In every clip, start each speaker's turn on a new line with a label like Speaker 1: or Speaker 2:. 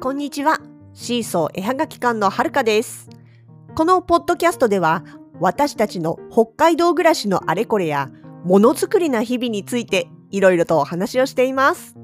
Speaker 1: こんにちは。シーソー絵はがき館のはるかです。このポッドキャストでは、私たちの北海道暮らしのあれこれや、ものづくりな日々について、いろいろとお話をしています。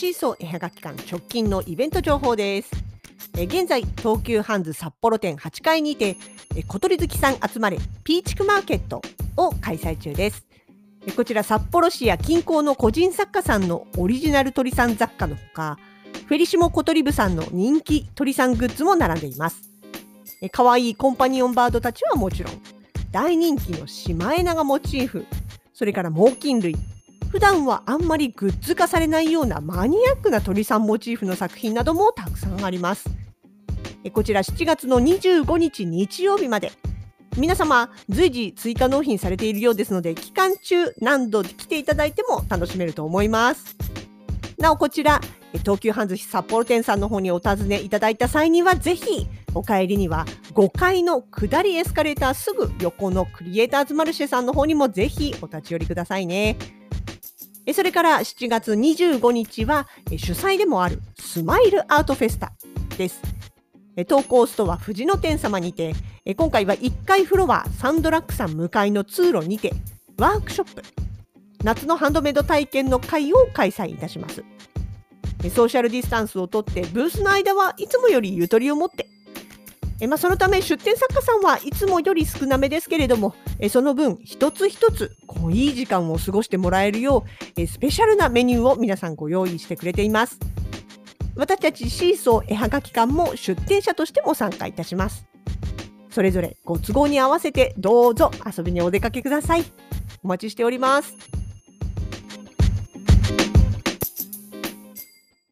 Speaker 1: シーソー絵はがき館直近のイベント情報です。え現在東急ハンズ札幌店8階にてえ小鳥好きさん集まれピーチクマーケットを開催中です。えこちら札幌市や近郊の個人作家さんのオリジナル鳥さん雑貨のほかフェリシモ小鳥部さんの人気鳥さんグッズも並んでいます。え可愛いコンパニオンバードたちはもちろん大人気のシマエナガモチーフそれから猛禽類普段はあんまりグッズ化されないようなマニアックな鳥さんモチーフの作品などもたくさんあります。こちら7月の25日日曜日まで。皆様随時追加納品されているようですので期間中何度来ていただいても楽しめると思います。なおこちら東急ハンズ札幌店さんの方にお尋ねいただいた際にはぜひお帰りには5階の下りエスカレーターすぐ横のクリエイターズマルシェさんの方にもぜひお立ち寄りくださいね。それから7月25日は主催でもあるスマイルアートフェスタです。投稿ストア藤野店様にて今回は1階フロアサンドラックさん向かいの通路にてワークショップ夏のハンドメイド体験の会を開催いたします。ソーシャルディスタンスをとってブースの間はいつもよりゆとりを持ってえまあ、そのため出店作家さんはいつもより少なめですけれどもえその分一つ一つこういい時間を過ごしてもらえるようえスペシャルなメニューを皆さんご用意してくれています。私たちシーソー絵はがき館も出店者としても参加いたします。それぞれご都合に合わせてどうぞ遊びにお出かけください。お待ちしております。